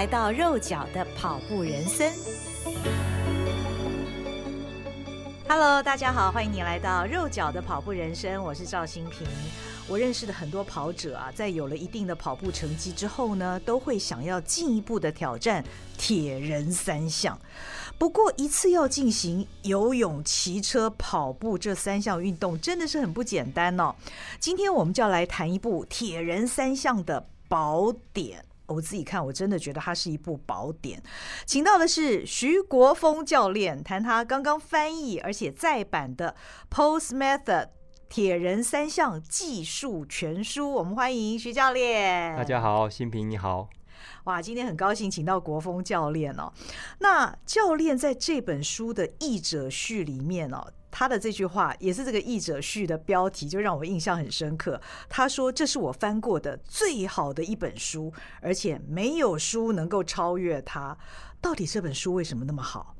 来到肉脚的跑步人生。Hello，大家好，欢迎你来到肉脚的跑步人生，我是赵新平。我认识的很多跑者啊，在有了一定的跑步成绩之后呢，都会想要进一步的挑战铁人三项。不过，一次要进行游泳、骑车、跑步这三项运动，真的是很不简单哦。今天我们就要来谈一部铁人三项的宝典。我自己看，我真的觉得它是一部宝典。请到的是徐国峰教练，谈他刚刚翻译而且再版的《Post Method》。铁人三项技术全书，我们欢迎徐教练。大家好，新平你好。哇，今天很高兴请到国峰教练哦。那教练在这本书的译者序里面哦，他的这句话也是这个译者序的标题，就让我印象很深刻。他说：“这是我翻过的最好的一本书，而且没有书能够超越它。”到底这本书为什么那么好？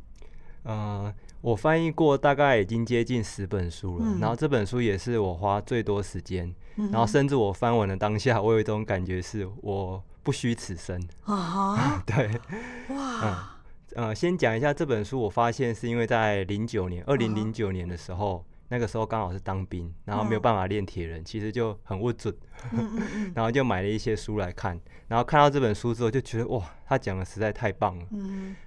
嗯、呃。我翻译过大概已经接近十本书了，嗯、然后这本书也是我花最多时间，嗯、然后甚至我翻完的当下，我有一种感觉是我不虚此生啊！对，哇，嗯，呃，先讲一下这本书，我发现是因为在零九年，二零零九年的时候。那个时候刚好是当兵，然后没有办法练铁人，其实就很不准，然后就买了一些书来看，然后看到这本书之后就觉得哇，他讲的实在太棒了，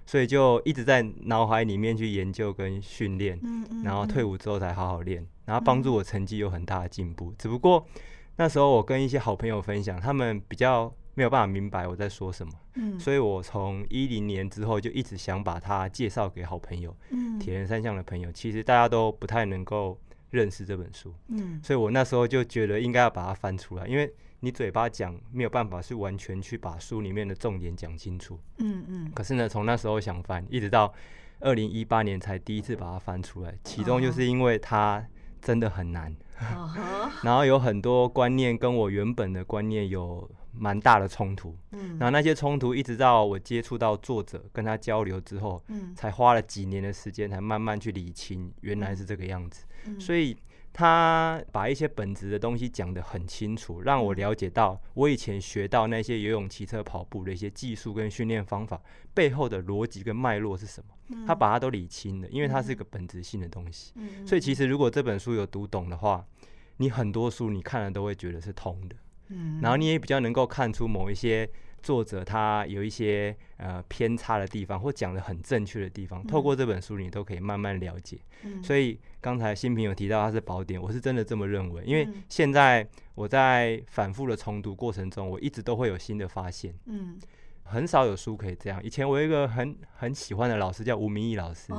所以就一直在脑海里面去研究跟训练，然后退伍之后才好好练，然后帮助我成绩有很大的进步。只不过那时候我跟一些好朋友分享，他们比较。没有办法明白我在说什么，嗯，所以我从一零年之后就一直想把它介绍给好朋友，嗯，铁人三项的朋友，其实大家都不太能够认识这本书，嗯，所以我那时候就觉得应该要把它翻出来，因为你嘴巴讲没有办法是完全去把书里面的重点讲清楚，嗯嗯，可是呢，从那时候想翻，一直到二零一八年才第一次把它翻出来，其中就是因为它真的很难，然后有很多观念跟我原本的观念有。蛮大的冲突，嗯，然后那些冲突一直到我接触到作者，跟他交流之后，嗯，才花了几年的时间，才慢慢去理清，原来是这个样子。嗯，所以他把一些本质的东西讲得很清楚，让我了解到我以前学到那些游泳、骑车、跑步的一些技术跟训练方法背后的逻辑跟脉络是什么。他把它都理清了，因为它是一个本质性的东西。所以其实如果这本书有读懂的话，你很多书你看了都会觉得是通的。嗯，然后你也比较能够看出某一些作者他有一些呃偏差的地方，或讲的很正确的地方，透过这本书你都可以慢慢了解。嗯，所以刚才新平有提到它是宝典，我是真的这么认为，因为现在我在反复的重读过程中，我一直都会有新的发现。嗯，很少有书可以这样。以前我有一个很很喜欢的老师叫吴明义老师。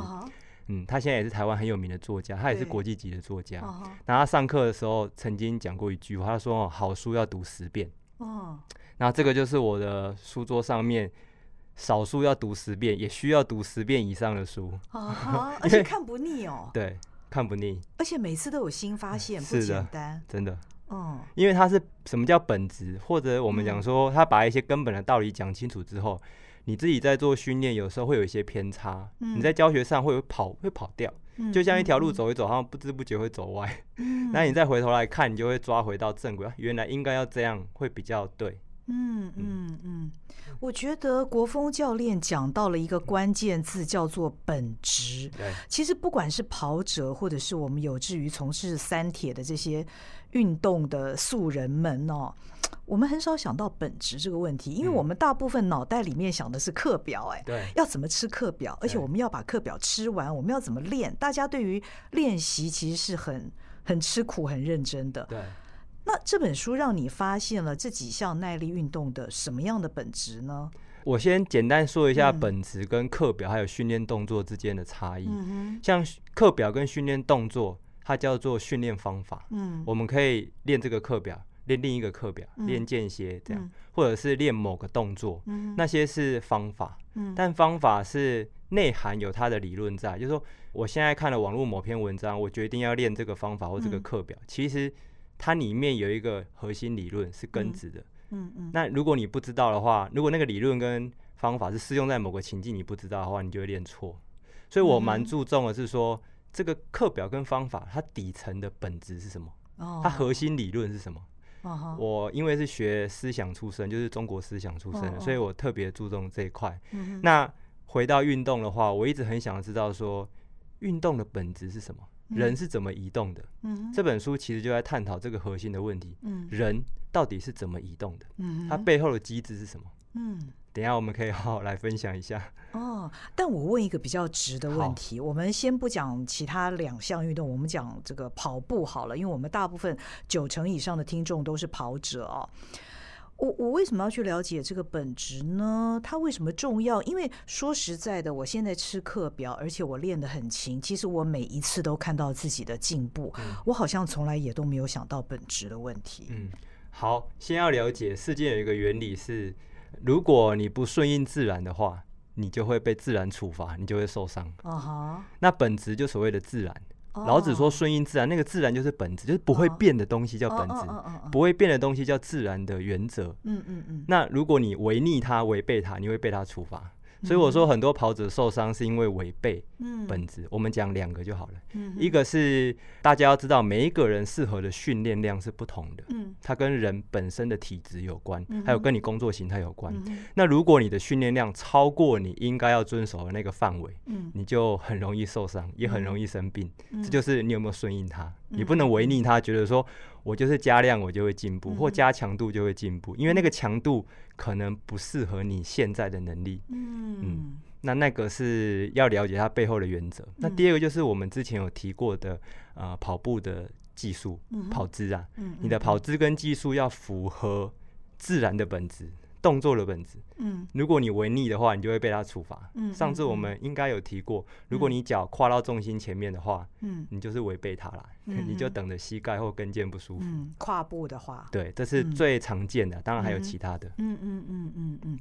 嗯，他现在也是台湾很有名的作家，他也是国际级的作家。然后他上课的时候曾经讲过一句话，他说：“好书要读十遍。”哦，那这个就是我的书桌上面，少数要读十遍，也需要读十遍以上的书。啊，而且看不腻哦。对，看不腻，而且每次都有新发现，不简单，真的。嗯，因为他是什么叫本质，或者我们讲说，他把一些根本的道理讲清楚之后。你自己在做训练，有时候会有一些偏差。嗯、你在教学上会有跑，会跑掉，嗯、就像一条路走一走，好像不知不觉会走歪。那、嗯、你再回头来看，你就会抓回到正轨。原来应该要这样，会比较对。嗯嗯嗯，我觉得国风教练讲到了一个关键字，叫做本职。对，其实不管是跑者，或者是我们有志于从事三铁的这些运动的素人们哦。我们很少想到本质这个问题，因为我们大部分脑袋里面想的是课表，哎，对，要怎么吃课表，而且我们要把课表吃完，我们要怎么练？大家对于练习其实是很很吃苦、很认真的。对，那这本书让你发现了这几项耐力运动的什么样的本质呢？我先简单说一下本质跟课表还有训练动作之间的差异。嗯，像课表跟训练动作，它叫做训练方法。嗯，我们可以练这个课表。练另一个课表，练、嗯、间歇这样，嗯、或者是练某个动作，嗯、那些是方法。嗯、但方法是内涵有它的理论在，就是说，我现在看了网络某篇文章，我决定要练这个方法或这个课表，嗯、其实它里面有一个核心理论是根植的。嗯嗯。那如果你不知道的话，如果那个理论跟方法是适用在某个情境，你不知道的话，你就会练错。所以我蛮注重的是说，这个课表跟方法它底层的本质是什么？哦。它核心理论是什么？哦。我因为是学思想出身，就是中国思想出身的，所以我特别注重这一块。嗯。那回到运动的话，我一直很想知道说，运动的本质是什么？人是怎么移动的？嗯。这本书其实就在探讨这个核心的问题。嗯。人到底是怎么移动的？嗯。它背后的机制是什么？嗯。等一下我们可以好好来分享一下。哦，但我问一个比较直的问题，我们先不讲其他两项运动，我们讲这个跑步好了，因为我们大部分九成以上的听众都是跑者哦。我我为什么要去了解这个本质呢？它为什么重要？因为说实在的，我现在吃课表，而且我练得很勤，其实我每一次都看到自己的进步，嗯、我好像从来也都没有想到本质的问题。嗯，好，先要了解世界有一个原理是。如果你不顺应自然的话，你就会被自然处罚，你就会受伤。Uh. 那本质就所谓的自然。Oh. 老子说顺应自然，那个自然就是本质，就是不会变的东西叫本质，oh. Oh. Oh. Oh. 不会变的东西叫自然的原则。嗯嗯嗯。那如果你违逆它、违背它，你会被它处罚。所以我说很多跑者受伤是因为违背本质。我们讲两个就好了。一个是大家要知道，每一个人适合的训练量是不同的。它跟人本身的体质有关，还有跟你工作形态有关。那如果你的训练量超过你应该要遵守的那个范围，你就很容易受伤，也很容易生病。这就是你有没有顺应它。你不能违逆它，觉得说我就是加量我就会进步，或加强度就会进步，因为那个强度可能不适合你现在的能力。嗯，那那个是要了解它背后的原则。那第二个就是我们之前有提过的，呃，跑步的技术，跑姿啊，你的跑姿跟技术要符合自然的本质。动作的本质，嗯，如果你违逆的话，你就会被他处罚。嗯，上次我们应该有提过，如果你脚跨到重心前面的话，嗯，你就是违背他了，你就等着膝盖或跟腱不舒服。嗯，跨步的话，对，这是最常见的，当然还有其他的。嗯嗯嗯嗯嗯。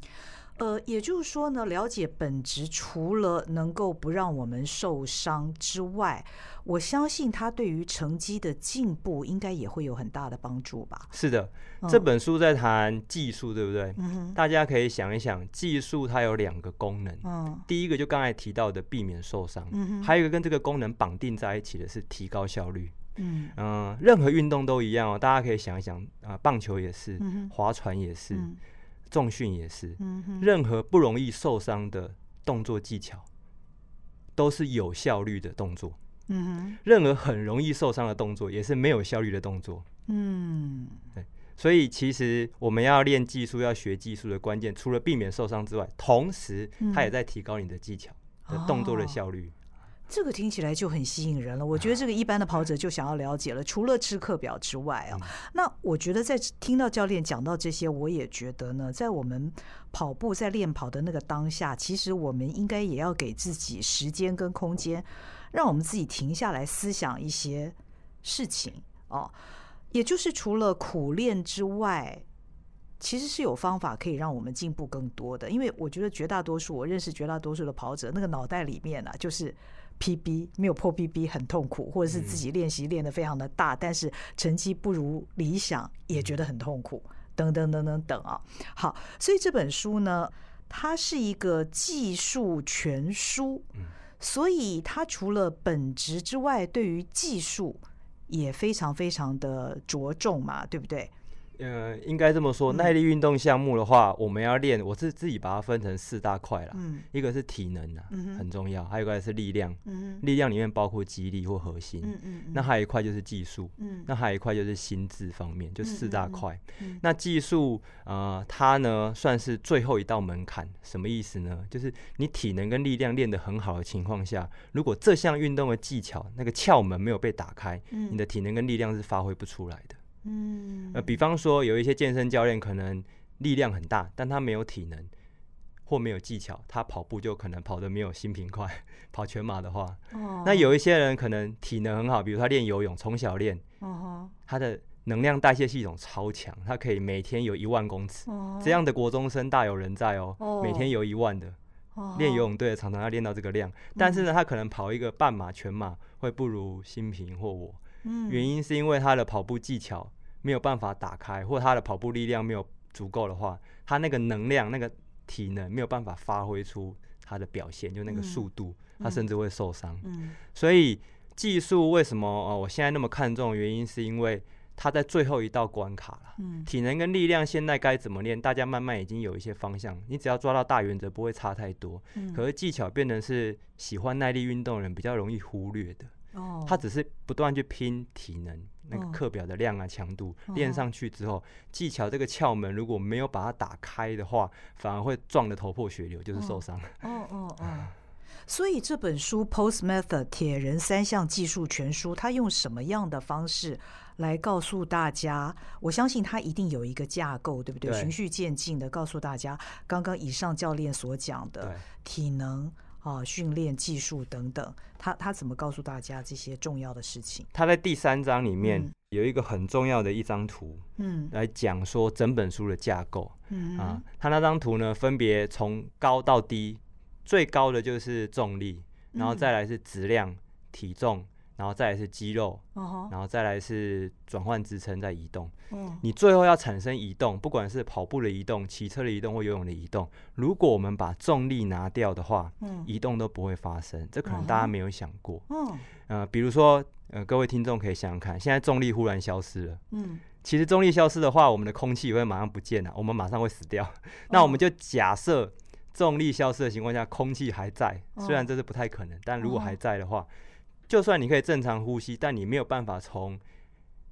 呃，也就是说呢，了解本质，除了能够不让我们受伤之外，我相信它对于成绩的进步应该也会有很大的帮助吧？是的，这本书在谈技术，对不对？嗯。大家可以想一想，技术它有两个功能。嗯。第一个就刚才提到的避免受伤。嗯。还有一个跟这个功能绑定在一起的是提高效率。嗯。嗯，任何运动都一样哦，大家可以想一想啊，棒球也是，划船也是。重训也是，任何不容易受伤的动作技巧，都是有效率的动作。任何很容易受伤的动作，也是没有效率的动作。嗯，对。所以其实我们要练技术、要学技术的关键，除了避免受伤之外，同时它也在提高你的技巧的动作的效率。这个听起来就很吸引人了。我觉得这个一般的跑者就想要了解了。除了吃课表之外啊，那我觉得在听到教练讲到这些，我也觉得呢，在我们跑步在练跑的那个当下，其实我们应该也要给自己时间跟空间，让我们自己停下来思想一些事情哦。也就是除了苦练之外，其实是有方法可以让我们进步更多的。因为我觉得绝大多数我认识绝大多数的跑者，那个脑袋里面啊，就是。PB 没有破 PB 很痛苦，或者是自己练习练得非常的大，但是成绩不如理想也觉得很痛苦，等等等等等啊。好，所以这本书呢，它是一个技术全书，所以它除了本职之外，对于技术也非常非常的着重嘛，对不对？呃，应该这么说，耐力运动项目的话，我们要练，我是自己把它分成四大块啦。一个是体能啊，很重要；还有一个是力量，力量里面包括肌力或核心。那还有一块就是技术，那还有一块就是心智方面，就四大块。那技术，呃，它呢算是最后一道门槛。什么意思呢？就是你体能跟力量练得很好的情况下，如果这项运动的技巧那个窍门没有被打开，你的体能跟力量是发挥不出来的。嗯，呃，比方说有一些健身教练可能力量很大，但他没有体能或没有技巧，他跑步就可能跑得没有新平快。跑全马的话，哦，那有一些人可能体能很好，比如他练游泳，从小练，哦，他的能量代谢系统超强，他可以每天游一万公尺，哦、这样的国中生大有人在哦，哦。每天游一万的，哦、练游泳队常常要练到这个量，但是呢，他可能跑一个半马、全马会不如新平或我，嗯、原因是因为他的跑步技巧没有办法打开，或他的跑步力量没有足够的话，他那个能量、那个体能没有办法发挥出他的表现，就那个速度，嗯、他甚至会受伤。嗯、所以技术为什么哦我现在那么看重？原因是因为。他在最后一道关卡了，嗯，体能跟力量现在该怎么练？大家慢慢已经有一些方向，你只要抓到大原则，不会差太多。嗯，可是技巧变成是喜欢耐力运动的人比较容易忽略的。哦，他只是不断去拼体能，那个课表的量啊、强度练上去之后，技巧这个窍门如果没有把它打开的话，反而会撞得头破血流，就是受伤。哦哦哦。所以这本书《Post Method 铁人三项技术全书》，它用什么样的方式？来告诉大家，我相信它一定有一个架构，对不对？对循序渐进的告诉大家，刚刚以上教练所讲的体能啊、训练技术等等，他他怎么告诉大家这些重要的事情？他在第三章里面有一个很重要的一张图，嗯，来讲说整本书的架构，嗯啊，他那张图呢，分别从高到低，最高的就是重力，然后再来是质量、体重。然后再来是肌肉，uh huh. 然后再来是转换支撑在移动。Uh huh. 你最后要产生移动，不管是跑步的移动、骑车的移动或游泳的移动，如果我们把重力拿掉的话，uh huh. 移动都不会发生。这可能大家没有想过。Uh huh. 呃，比如说，呃，各位听众可以想想看，现在重力忽然消失了。Uh huh. 其实重力消失的话，我们的空气也会马上不见了，我们马上会死掉。Uh. 那我们就假设重力消失的情况下，空气还在，虽然这是不太可能，但如果还在的话。Uh. 就算你可以正常呼吸，但你没有办法从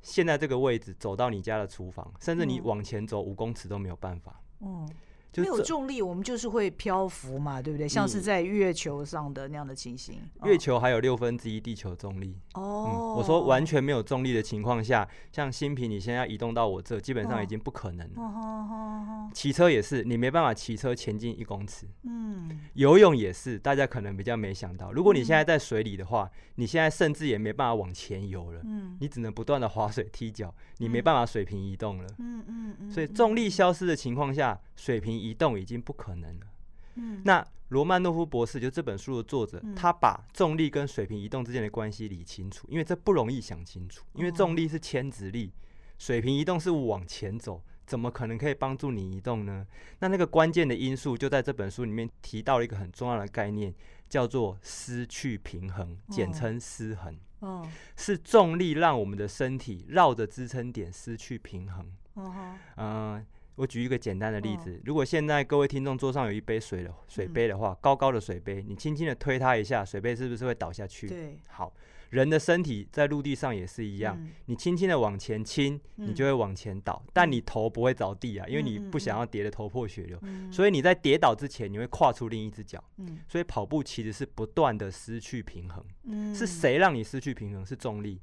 现在这个位置走到你家的厨房，甚至你往前走五公尺都没有办法。嗯。没有重力，我们就是会漂浮嘛，对不对？像是在月球上的那样的情形。月球还有六分之一地球重力。哦。我说完全没有重力的情况下，像新平，你现在要移动到我这，基本上已经不可能了。骑车也是，你没办法骑车前进一公尺。嗯。游泳也是，大家可能比较没想到，如果你现在在水里的话，你现在甚至也没办法往前游了。嗯。你只能不断的划水踢脚，你没办法水平移动了。嗯嗯嗯。所以重力消失的情况下，水平。移动已经不可能了。嗯，那罗曼诺夫博士就这本书的作者，嗯、他把重力跟水平移动之间的关系理清楚，因为这不容易想清楚。因为重力是牵直力，水平移动是往前走，怎么可能可以帮助你移动呢？那那个关键的因素就在这本书里面提到了一个很重要的概念，叫做失去平衡，简称失衡。哦，是重力让我们的身体绕着支撑点失去平衡。嗯、呃我举一个简单的例子，如果现在各位听众桌上有一杯水的水杯的话，高高的水杯，你轻轻的推它一下，水杯是不是会倒下去？对，好，人的身体在陆地上也是一样，你轻轻的往前倾，你就会往前倒，但你头不会着地啊，因为你不想要跌得头破血流，所以你在跌倒之前，你会跨出另一只脚。所以跑步其实是不断的失去平衡。是谁让你失去平衡？是重力。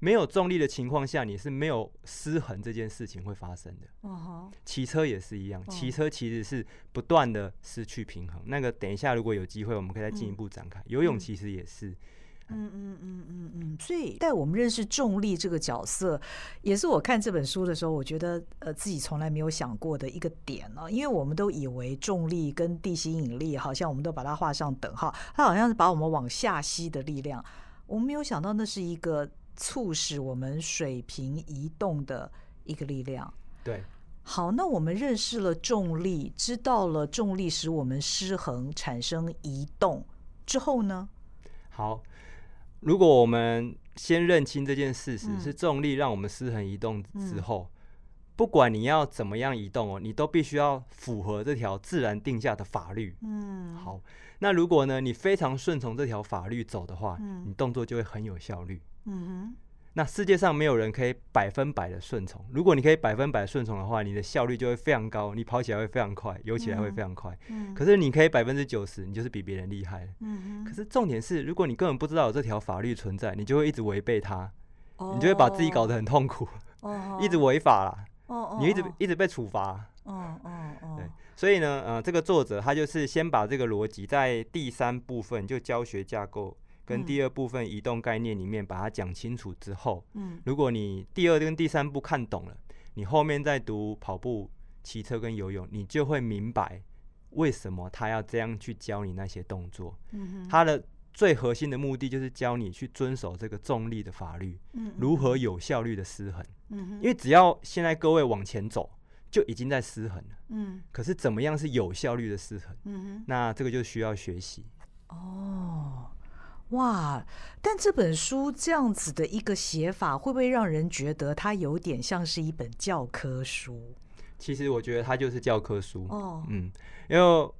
没有重力的情况下，你是没有失衡这件事情会发生的。骑车也是一样，骑车其实是不断的失去平衡。那个等一下如果有机会，我们可以再进一步展开。游泳其实也是。嗯嗯嗯嗯嗯。所以带我们认识重力这个角色，也是我看这本书的时候，我觉得呃自己从来没有想过的一个点呢。因为我们都以为重力跟地心引力好像我们都把它画上等号，它好像是把我们往下吸的力量。我们没有想到那是一个。促使我们水平移动的一个力量。对，好，那我们认识了重力，知道了重力使我们失衡，产生移动之后呢？好，如果我们先认清这件事实，嗯、是重力让我们失衡移动之后，嗯、不管你要怎么样移动哦，你都必须要符合这条自然定下的法律。嗯，好，那如果呢，你非常顺从这条法律走的话，嗯、你动作就会很有效率。嗯哼，那世界上没有人可以百分百的顺从。如果你可以百分百顺从的话，你的效率就会非常高，你跑起来会非常快，游起来会非常快。嗯，可是你可以百分之九十，你就是比别人厉害。可是重点是，如果你根本不知道有这条法律存在，你就会一直违背它，哦、你就会把自己搞得很痛苦，哦、一直违法啦。哦，你一直一直被处罚。哦哦哦，对，所以呢，呃，这个作者他就是先把这个逻辑在第三部分就教学架构。跟第二部分移动概念里面把它讲清楚之后，嗯，如果你第二跟第三步看懂了，你后面再读跑步、骑车跟游泳，你就会明白为什么他要这样去教你那些动作。嗯哼，他的最核心的目的就是教你去遵守这个重力的法律，嗯如何有效率的失衡。嗯哼，因为只要现在各位往前走，就已经在失衡了。嗯可是怎么样是有效率的失衡？嗯哼。那这个就需要学习。哦，哇！但这本书这样子的一个写法，会不会让人觉得它有点像是一本教科书？其实我觉得它就是教科书。哦，嗯，因为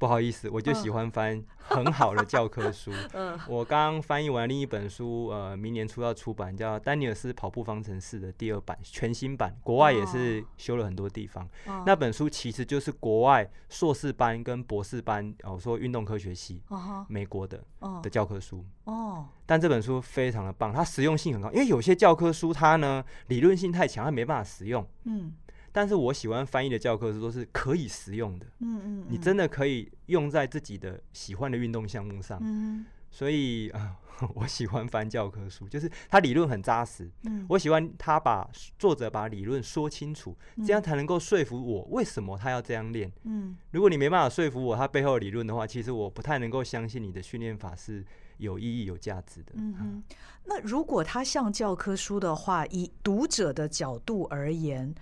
不好意思，我就喜欢翻很好的教科书。嗯我刚翻译完另一本书，呃，明年初要出版，叫《丹尼尔斯跑步方程式》的第二版，全新版，国外也是修了很多地方。哦那本书其实就是国外硕士班跟博士班，哦，我说运动科学系，哦美国的哦的教科书。哦但这本书非常的棒，它实用性很高，因为有些教科书它呢理论性太强，它没办法实用。嗯但是我喜欢翻译的教科书都是可以实用的，嗯嗯，你真的可以用在自己的喜欢的运动项目上。嗯所以啊、呃，我喜欢翻教科书，就是它理论很扎实。嗯我喜欢他把作者把理论说清楚，这样才能够说服我为什么他要这样练。嗯如果你没办法说服我他背后的理论的话，其实我不太能够相信你的训练法是有意义、有价值的。嗯哼。那如果它像教科书的话，以读者的角度而言，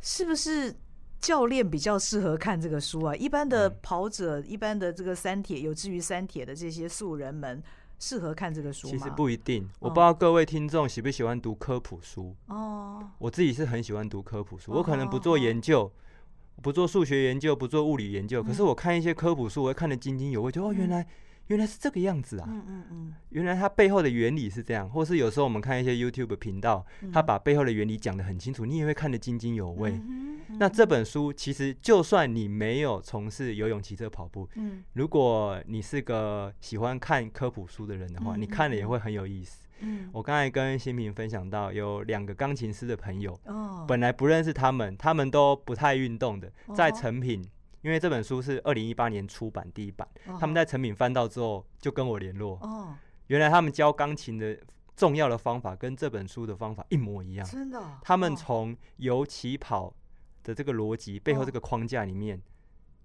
是不是？教练比较适合看这个书啊，一般的跑者、一般的这个三铁，有志于三铁的这些素人们，适合看这个书吗？其实不一定，我不知道各位听众喜不喜欢读科普书。哦，我自己是很喜欢读科普书，我可能不做研究，不做数学研究，不做物理研究，可是我看一些科普书，我会看得津津有味，就哦，原来原来是这个样子啊，嗯嗯嗯，原来它背后的原理是这样，或是有时候我们看一些 YouTube 频道，他把背后的原理讲得很清楚，你也会看得津津有味。那这本书其实，就算你没有从事游泳、骑车、跑步，嗯，如果你是个喜欢看科普书的人的话，你看了也会很有意思。嗯，我刚才跟新平分享到，有两个钢琴师的朋友，哦，本来不认识他们，他们都不太运动的，在成品，因为这本书是二零一八年出版第一版，他们在成品翻到之后就跟我联络，哦，原来他们教钢琴的重要的方法跟这本书的方法一模一样，真的，哦他们从由起、跑的这个逻辑背后这个框架里面。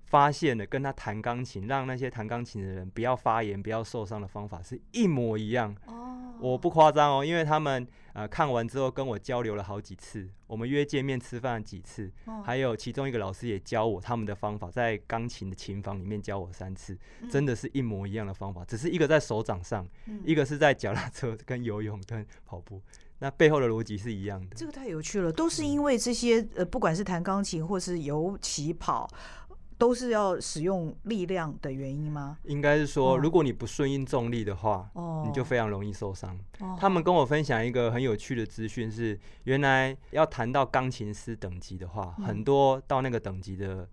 发现了跟他弹钢琴，让那些弹钢琴的人不要发炎、不要受伤的方法是一模一样。哦，我不夸张哦，因为他们呃看完之后跟我交流了好几次，我们约见面吃饭几次，哦、还有其中一个老师也教我他们的方法，在钢琴的琴房里面教我三次，嗯、真的是一模一样的方法，只是一个在手掌上，嗯、一个是在脚踏车跟游泳跟跑步，那背后的逻辑是一样的。这个太有趣了，都是因为这些呃，不管是弹钢琴或是游、骑、跑。都是要使用力量的原因吗？应该是说，如果你不顺应重力的话，哦，你就非常容易受伤。哦。他们跟我分享一个很有趣的资讯是，原来要谈到钢琴师等级的话，很多到那个等级的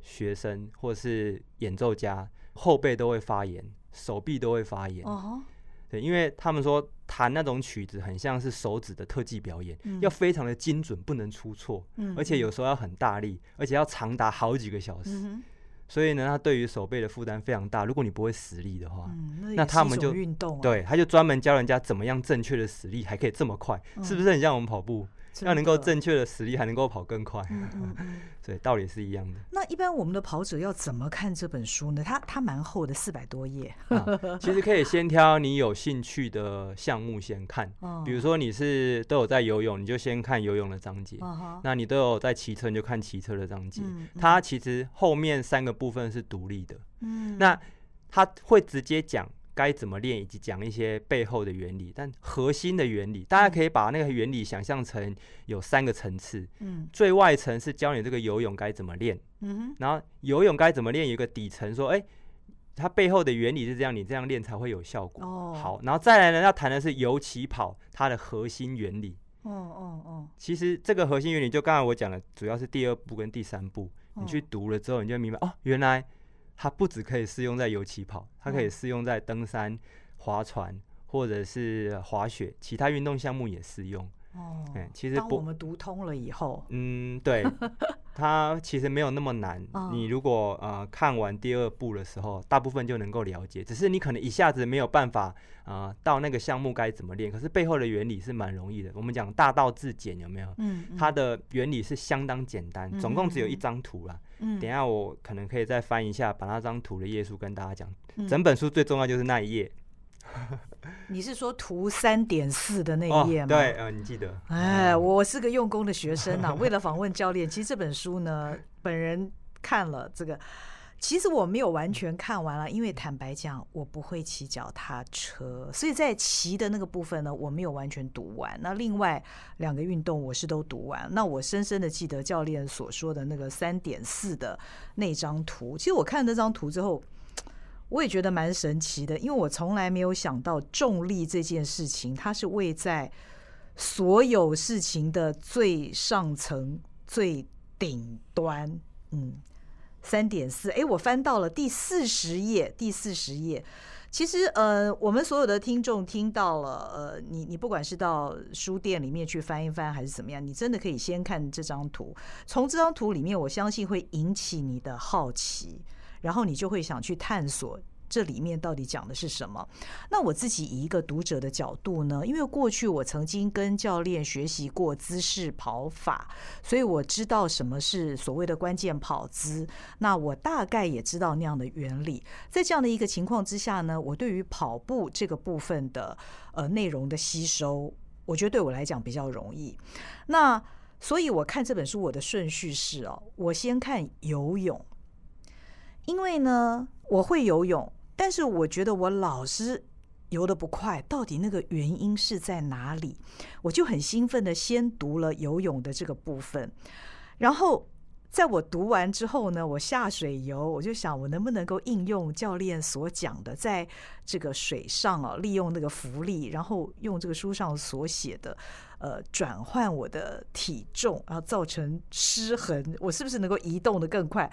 学生或是演奏家，后背都会发炎，手臂都会发炎。哦。对，因为他们说弹那种曲子很像是手指的特技表演，嗯、要非常的精准，不能出错，嗯、而且有时候要很大力，而且要长达好几个小时。嗯、所以呢，他对于手背的负担非常大。如果你不会实力的话，嗯、那，那他们就运动、啊，对，他就专门教人家怎么样正确的实力，还可以这么快，嗯、是不是很像我们跑步？要能够正确的实力，还能够跑更快。嗯嗯嗯，对，道理是一样的。那一般我们的跑者要怎么看这本书呢？它它蛮厚的，四百多页。啊，其实可以先挑你有兴趣的项目先看。哦、比如说你是都有在游泳，你就先看游泳的章节。哦、那你都有在骑车，你就看骑车的章节。它其实后面三个部分是独立的。嗯。那它会直接讲。该怎么练，以及讲一些背后的原理，但核心的原理，大家可以把那个原理想象成有三个层次。嗯，最外层是教你这个游泳该怎么练。嗯，然后游泳该怎么练，有一个底层说，哎，它背后的原理是这样，你这样练才会有效果。哦，好，然后再来呢，要谈的是游起跑它的核心原理。哦哦哦，其实这个核心原理就刚才我讲的，主要是第二步跟第三步，你去读了之后，你就明白哦，原来。它不只可以适用在游骑跑，它可以适用在登山、划船或者是滑雪，其他运动项目也适用。哦，嗯，其实当我们读通了以后，嗯，对，它其实没有那么难。哦、你如果呃看完第二部的时候，大部分就能够了解。只是你可能一下子没有办法啊、呃，到那个项目该怎么练。可是背后的原理是蛮容易的。我们讲大道至简有没有？嗯，嗯，它的原理是相当简单，总共只有一张图啦。嗯，等一下我可能可以再翻一下，把那张图的页数跟大家讲。嗯、整本书最重要就是那一页。你是说图三点四的那一页吗？哦、对，呃，你记得。哎，我是个用功的学生呐、啊。为了访问教练，其实这本书呢，本人看了这个，其实我没有完全看完了，因为坦白讲，我不会骑脚踏车，所以在骑的那个部分呢，我没有完全读完。那另外两个运动我是都读完。那我深深的记得教练所说的那个三点四的那张图。其实我看那张图之后。我也觉得蛮神奇的，因为我从来没有想到重力这件事情，它是位在所有事情的最上层、最顶端。嗯，三点四，哎，我翻到了第四十页，第四十页。其实，呃，我们所有的听众听到了，呃，你你不管是到书店里面去翻一翻，还是怎么样，你真的可以先看这张图。从这张图里面，我相信会引起你的好奇。然后你就会想去探索这里面到底讲的是什么。那我自己以一个读者的角度呢，因为过去我曾经跟教练学习过姿势跑法，所以我知道什么是所谓的关键跑姿。那我大概也知道那样的原理。在这样的一个情况之下呢，我对于跑步这个部分的呃内容的吸收，我觉得对我来讲比较容易。那所以我看这本书，我的顺序是哦，我先看游泳。因为呢，我会游泳，但是我觉得我老是游得不快，到底那个原因是在哪里？我就很兴奋的先读了游泳的这个部分，然后在我读完之后呢，我下水游，我就想我能不能够应用教练所讲的，在这个水上啊，利用那个浮力，然后用这个书上所写的，呃，转换我的体重，然后造成失衡，我是不是能够移动得更快？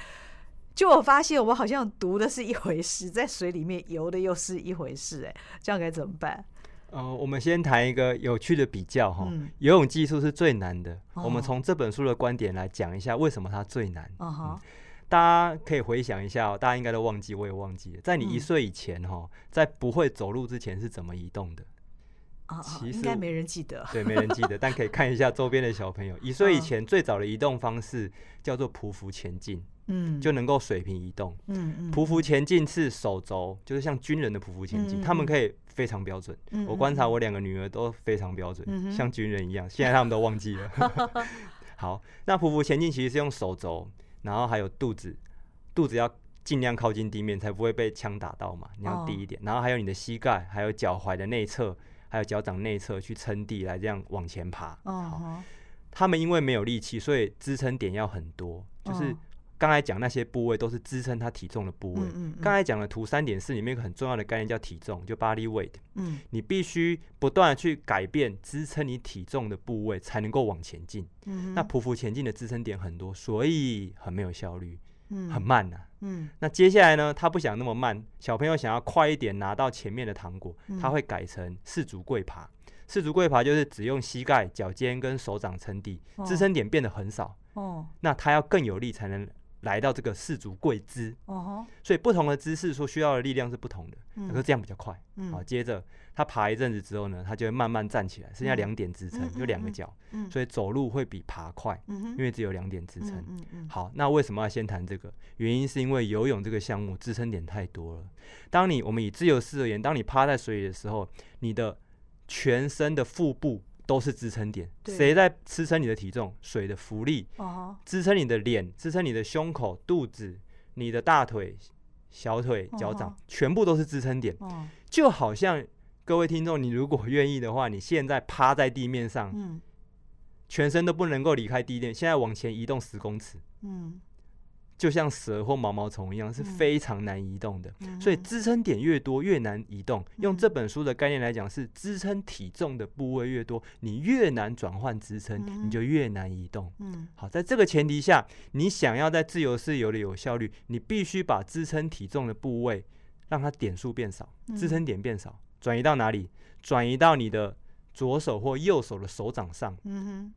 就我发现，我好像读的是一回事，在水里面游的又是一回事，哎，这样该怎么办？呃，我们先谈一个有趣的比较哈，嗯、游泳技术是最难的。哦、我们从这本书的观点来讲一下，为什么它最难？哦哈嗯、大家可以回想一下，大家应该都忘记，我也忘记了，在你一岁以前哈，在不会走路之前是怎么移动的？其实应该没人记得，对，没人记得，但可以看一下周边的小朋友。一岁以前最早的移动方式叫做匍匐前进，嗯，就能够水平移动。嗯嗯，匍匐前进是手肘，就是像军人的匍匐前进，他们可以非常标准。我观察我两个女儿都非常标准，像军人一样。现在他们都忘记了。好，那匍匐前进其实是用手肘，然后还有肚子，肚子要尽量靠近地面，才不会被枪打到嘛。你要低一点，然后还有你的膝盖，还有脚踝的内侧。还有脚掌内侧去撑地，来这样往前爬。好，他们因为没有力气，所以支撑点要很多。就是刚才讲那些部位都是支撑他体重的部位。刚才讲的图三点四里面一个很重要的概念叫体重，就 body weight。嗯你必须不断的去改变支撑你体重的部位，才能够往前进。嗯那匍匐前进的支撑点很多，所以很没有效率。嗯很慢呐、啊，嗯，那接下来呢？他不想那么慢，小朋友想要快一点拿到前面的糖果，他会改成四足跪爬。四足跪爬就是只用膝盖、脚尖跟手掌撑地，支撑点变得很少。哦，那他要更有力才能来到这个四足跪姿。哦，所以不同的姿势所需要的力量是不同的，可是这样比较快。好，接着。他爬一阵子之后呢，他就会慢慢站起来，剩下两点支撑，就两个脚，所以走路会比爬快，因为只有两点支撑。好，那为什么要先谈这个？原因是因为游泳这个项目支撑点太多了。当你我们以自由式而言，当你趴在水里的时候，你的全身的腹部都是支撑点。谁在支撑你的体重？水的浮力。支撑你的脸，支撑你的胸口、肚子、你的大腿、小腿、脚掌，全部都是支撑点。就好像。各位听众，你如果愿意的话，你现在趴在地面上，嗯，全身都不能够离开地面，现在往前移动十公尺，嗯，就像蛇或毛毛虫一样，是非常难移动的。嗯，所以支撑点越多越难移动。用这本书的概念来讲，是支撑体重的部位越多，你越难转换支撑，你就越难移动。嗯，好，在这个前提下，你想要在自由式游的有效率，你必须把支撑体重的部位让它点数变少，支撑点变少。转移到哪里？转移到你的左手或右手的手掌上。嗯哼。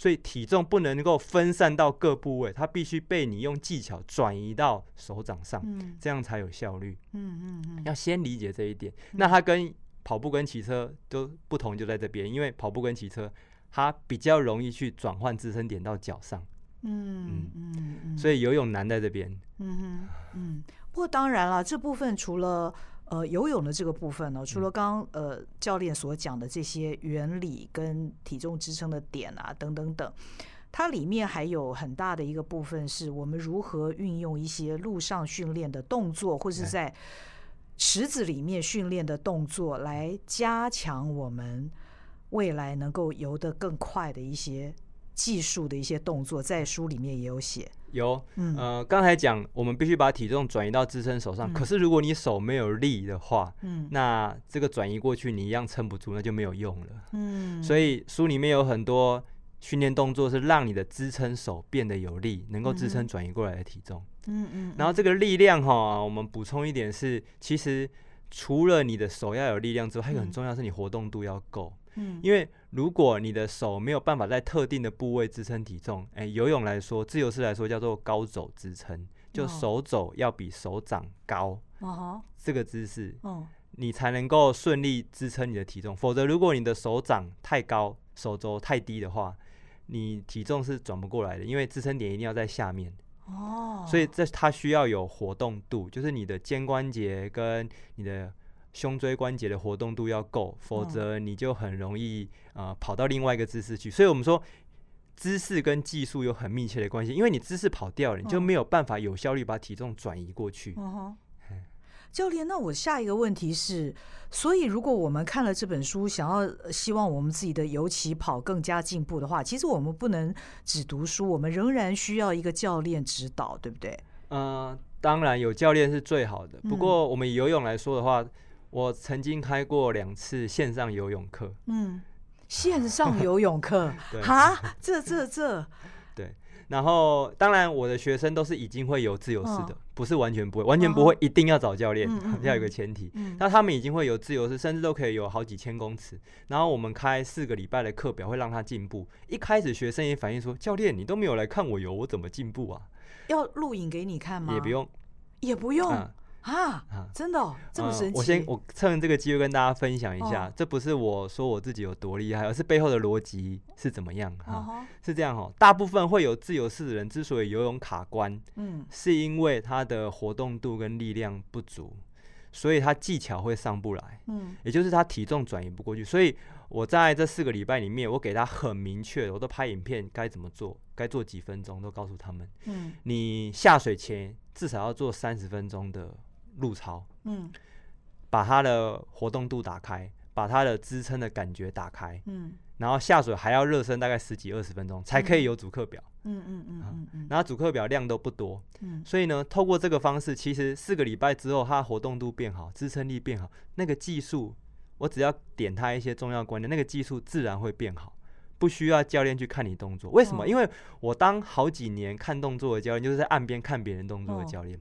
所以体重不能够分散到各部位，它必须被你用技巧转移到手掌上，嗯这样才有效率。嗯嗯嗯，要先理解这一点。嗯那它跟跑步跟骑车都不同，就在这边，因为跑步跟骑车，它比较容易去转换支撑点到脚上。嗯嗯嗯，所以游泳难在这边。嗯哼嗯，不过当然了，这部分除了呃游泳的这个部分呢，除了刚刚呃教练所讲的这些原理跟体重支撑的点啊等等等，它里面还有很大的一个部分是我们如何运用一些路上训练的动作，或是在池子里面训练的动作，来加强我们未来能够游得更快的一些。技术的一些动作，在书里面也有写。有，嗯、呃，刚才讲我们必须把体重转移到支撑手上，嗯、可是如果你手没有力的话，嗯，那这个转移过去你一样撑不住，那就没有用了。嗯，所以书里面有很多训练动作是让你的支撑手变得有力，能够支撑转移过来的体重。嗯嗯，然后这个力量哈，我们补充一点是，其实除了你的手要有力量之外，还有很重要是你活动度要够。嗯，因为如果你的手没有办法在特定的部位支撑体重，哎，游泳来说，自由式来说叫做高肘支撑，就手肘要比手掌高，哦，这个姿势，哦，你才能够顺利支撑你的体重。否则，如果你的手掌太高，手肘太低的话，你体重是转不过来的，因为支撑点一定要在下面。哦，所以这它需要有活动度，就是你的肩关节跟你的。胸椎关节的活动度要够，否则你就很容易呃跑到另外一个姿势去。所以我们说，姿势跟技术有很密切的关系，因为你姿势跑掉了，你就没有办法有效率把体重转移过去。嗯教练，那我下一个问题是，所以如果我们看了这本书，想要希望我们自己的游骑跑更加进步的话，其实我们不能只读书，我们仍然需要一个教练指导，对不对？嗯、呃，当然有教练是最好的。不过我们游泳来说的话。嗯我曾经开过两次线上游泳课。嗯，线上游泳课，对哈，这这这，对。然后，当然我的学生都是已经会游自由式的，哦、不是完全不会，完全不会，一定要找教练，嗯、要有个前提。嗯、那他们已经会游自由式，甚至都可以游好几千公尺。然后我们开四个礼拜的课表，会让他进步。一开始学生也反映说：“教练，你都没有来看我游，我怎么进步啊？”要录影给你看吗？也不用，也不用。嗯啊，真的、哦、这么神奇！嗯、我先我趁这个机会跟大家分享一下，哦、这这不是我说我自己有多厉害，而是背后的逻辑是怎么样哈？哦、是这样哈，大部分会有自由式的人之所以游泳卡关，嗯，是因为他的活动度跟力量不足，所以他技巧会上不来，嗯，也就是他体重转移不过去。所以我在这四个礼拜里面，我给他很明确的，我都拍影片该怎么做，该做几分钟都告诉他们，嗯，你下水前至少要做三十分钟的。路操，嗯，把他的活动度打开，把他的支撑的感觉打开，嗯，然后下水还要热身大概十几二十分钟，才可以有主课表，嗯。嗯嗯嗯嗯，然后主课表量都不多，嗯，所以呢，透过这个方式，其实四个礼拜之后，他活动度变好，支撑力变好，那个技术，我只要点他一些重要观念，那个技术自然会变好，不需要教练去看你动作，为什么？因为我当好几年看动作的教练，就是在岸边看别人动作的教练。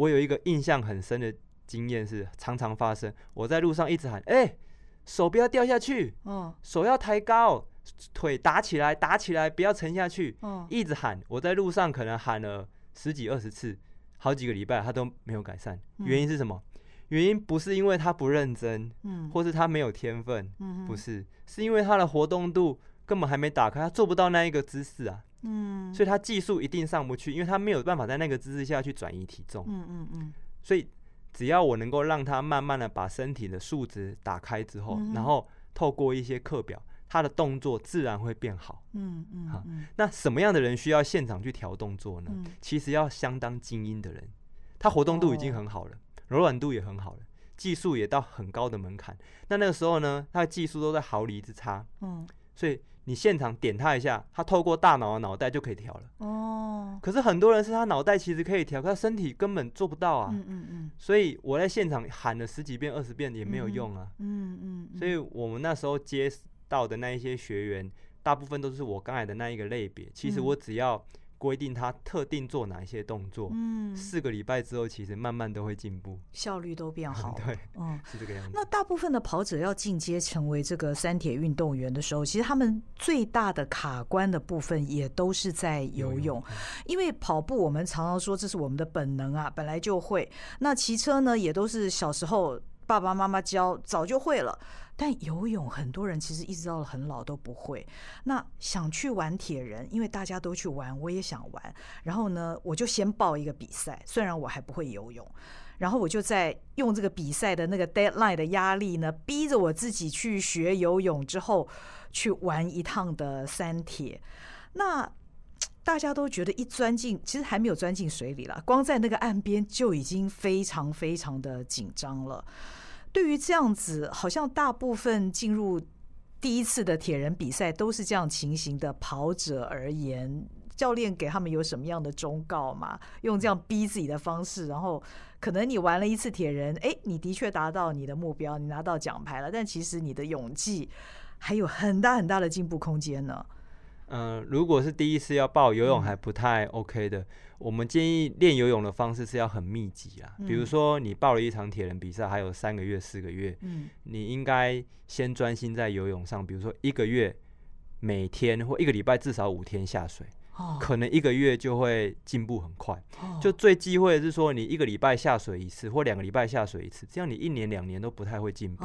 我有一个印象很深的经验是，常常发生。我在路上一直喊：“哎、欸，手不要掉下去，嗯，手要抬高，腿打起来，打起来，不要沉下去。”嗯，一直喊。我在路上可能喊了十几二十次，好几个礼拜，他都没有改善。原因是什么？原因不是因为他不认真，嗯，或是他没有天分，嗯，不是，是因为他的活动度根本还没打开，他做不到那一个姿势啊。嗯，所以他技术一定上不去，因为他没有办法在那个姿势下去转移体重。嗯嗯嗯。所以只要我能够让他慢慢的把身体的数值打开之后，然后透过一些课表，他的动作自然会变好。嗯嗯。好，那什么样的人需要现场去调动作呢？其实要相当精英的人，他活动度已经很好了，柔软度也很好了，技术也到很高的门槛。那那个时候呢，他的技术都在毫厘之差。嗯。所以。你现场点他一下，他透过大脑的脑袋就可以调了。哦。可是很多人是他脑袋其实可以调，可他身体根本做不到啊。嗯嗯嗯。所以我在现场喊了十几遍、二十遍也没有用啊。嗯嗯。所以我们那时候接到的那一些学员，大部分都是我刚才的那一个类别。其实我只要规定他特定做哪一些动作，嗯，四个礼拜之后，其实慢慢都会进步，效率都变好。对，嗯，是这个样子。那大部分的跑者要进阶成为这个三铁运动员的时候，其实他们最大的卡关的部分也都是在游泳，游泳，因为跑步我们常常说这是我们的本能啊，本来就会。那骑车呢，也都是小时候爸爸妈妈教，早就会了。但游泳很多人其实一直到了很老都不会。那想去玩铁人，因为大家都去玩，我也想玩。然后呢，我就先报一个比赛，虽然我还不会游泳。然后我就在用这个比赛的那个 deadline 的压力呢，逼着我自己去学游泳，之后去玩一趟的三铁。那大家都觉得一钻进，其实还没有钻进水里了，光在那个岸边就已经非常非常的紧张了。对于这样子，好像大部分进入第一次的铁人比赛都是这样情形的跑者而言，教练给他们有什么样的忠告吗？用这样逼自己的方式，然后可能你玩了一次铁人，哎，你的确达到你的目标，你拿到奖牌了，但其实你的勇气还有很大很大的进步空间呢。嗯、呃，如果是第一次要报游泳还不太 OK 的，嗯、我们建议练游泳的方式是要很密集啊。嗯、比如说你报了一场铁人比赛，还有三个月、四个月，嗯，你应该先专心在游泳上。比如说一个月每天或一个礼拜至少五天下水。可能一个月就会进步很快，就最忌讳的是说你一个礼拜下水一次或两个礼拜下水一次，这样你一年两年都不太会进步。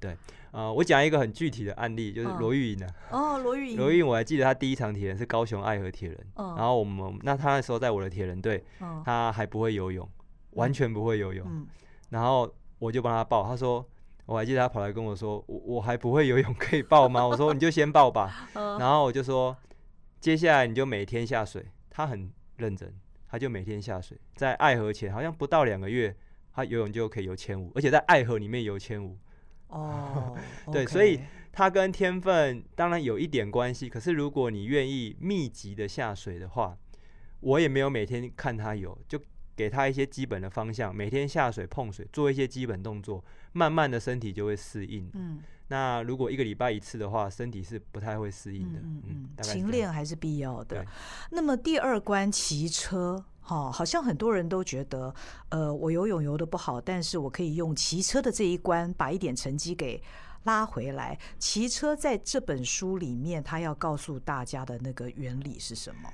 对，呃，我讲一个很具体的案例，就是罗玉莹呢。哦，罗玉莹。罗玉莹，我还记得他第一场铁人是高雄爱河铁人，然后我们那他那时候在我的铁人队，他还不会游泳，完全不会游泳。然后我就帮他报，他说我还记得他跑来跟我说，我我还不会游泳，可以报吗？我说你就先报吧。然后我就说。接下来你就每天下水，他很认真，他就每天下水，在爱河前好像不到两个月，他游泳就可以游千五，而且在爱河里面游千五。哦，对，所以他跟天分当然有一点关系，可是如果你愿意密集的下水的话，我也没有每天看他游，就给他一些基本的方向，每天下水碰水，做一些基本动作，慢慢的身体就会适应。嗯。那如果一个礼拜一次的话，身体是不太会适应的。嗯嗯，勤练还是必要的。那么第二关骑车，哈，好像很多人都觉得，呃，我游泳游的不好，但是我可以用骑车的这一关把一点成绩给拉回来。骑车在这本书里面，他要告诉大家的那个原理是什么？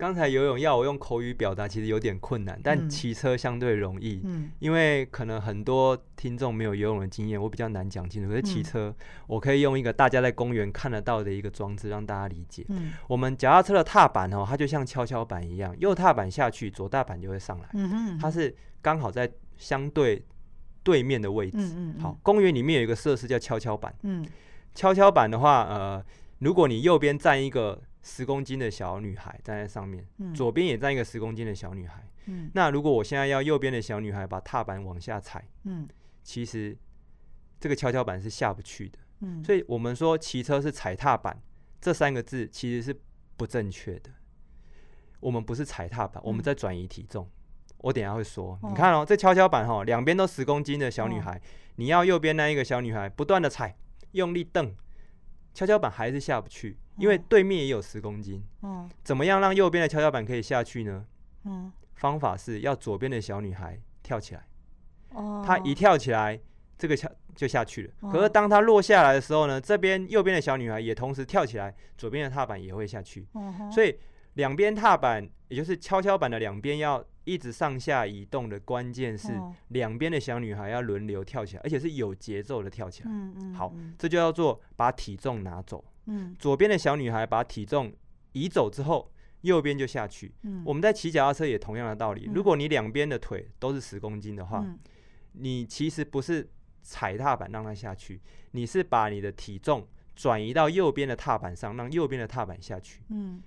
刚才游泳要我用口语表达，其实有点困难，但骑车相对容易，嗯，因为可能很多听众没有游泳的经验，我比较难讲清楚。可是骑车，我可以用一个大家在公园看得到的一个装置让大家理解。嗯，我们脚踏车的踏板哦，它就像跷跷板一样，右踏板下去，左踏板就会上来。嗯哼，它是刚好在相对对面的位置。嗯嗯。好，公园里面有一个设施叫跷跷板。嗯，跷跷板的话，呃，如果你右边站一个。十公斤的小女孩站在上面，嗯、左边也站一个十公斤的小女孩。嗯、那如果我现在要右边的小女孩把踏板往下踩，嗯、其实这个跷跷板是下不去的。嗯、所以我们说骑车是踩踏板，这三个字其实是不正确的。我们不是踩踏板，我们在转移体重。嗯、我等一下会说，哦、你看哦，这跷跷板哈，两边都十公斤的小女孩，哦、你要右边那一个小女孩不断的踩，用力蹬，跷跷板还是下不去。因为对面也有十公斤，嗯，怎么样让右边的跷跷板可以下去呢？嗯，方法是要左边的小女孩跳起来，哦，她一跳起来，这个跷就下去了。哦、可是当她落下来的时候呢，这边右边的小女孩也同时跳起来，左边的踏板也会下去。嗯、所以两边踏板，也就是跷跷板的两边要一直上下移动的关键是两边的小女孩要轮流跳起来，而且是有节奏的跳起来。嗯嗯，好，这就叫做把体重拿走。嗯，左边的小女孩把体重移走之后，右边就下去。嗯，我们在骑脚踏车也同样的道理。如果你两边的腿都是十公斤的话，你其实不是踩踏板让它下去，你是把你的体重转移到右边的踏板上，让右边的踏板下去。嗯，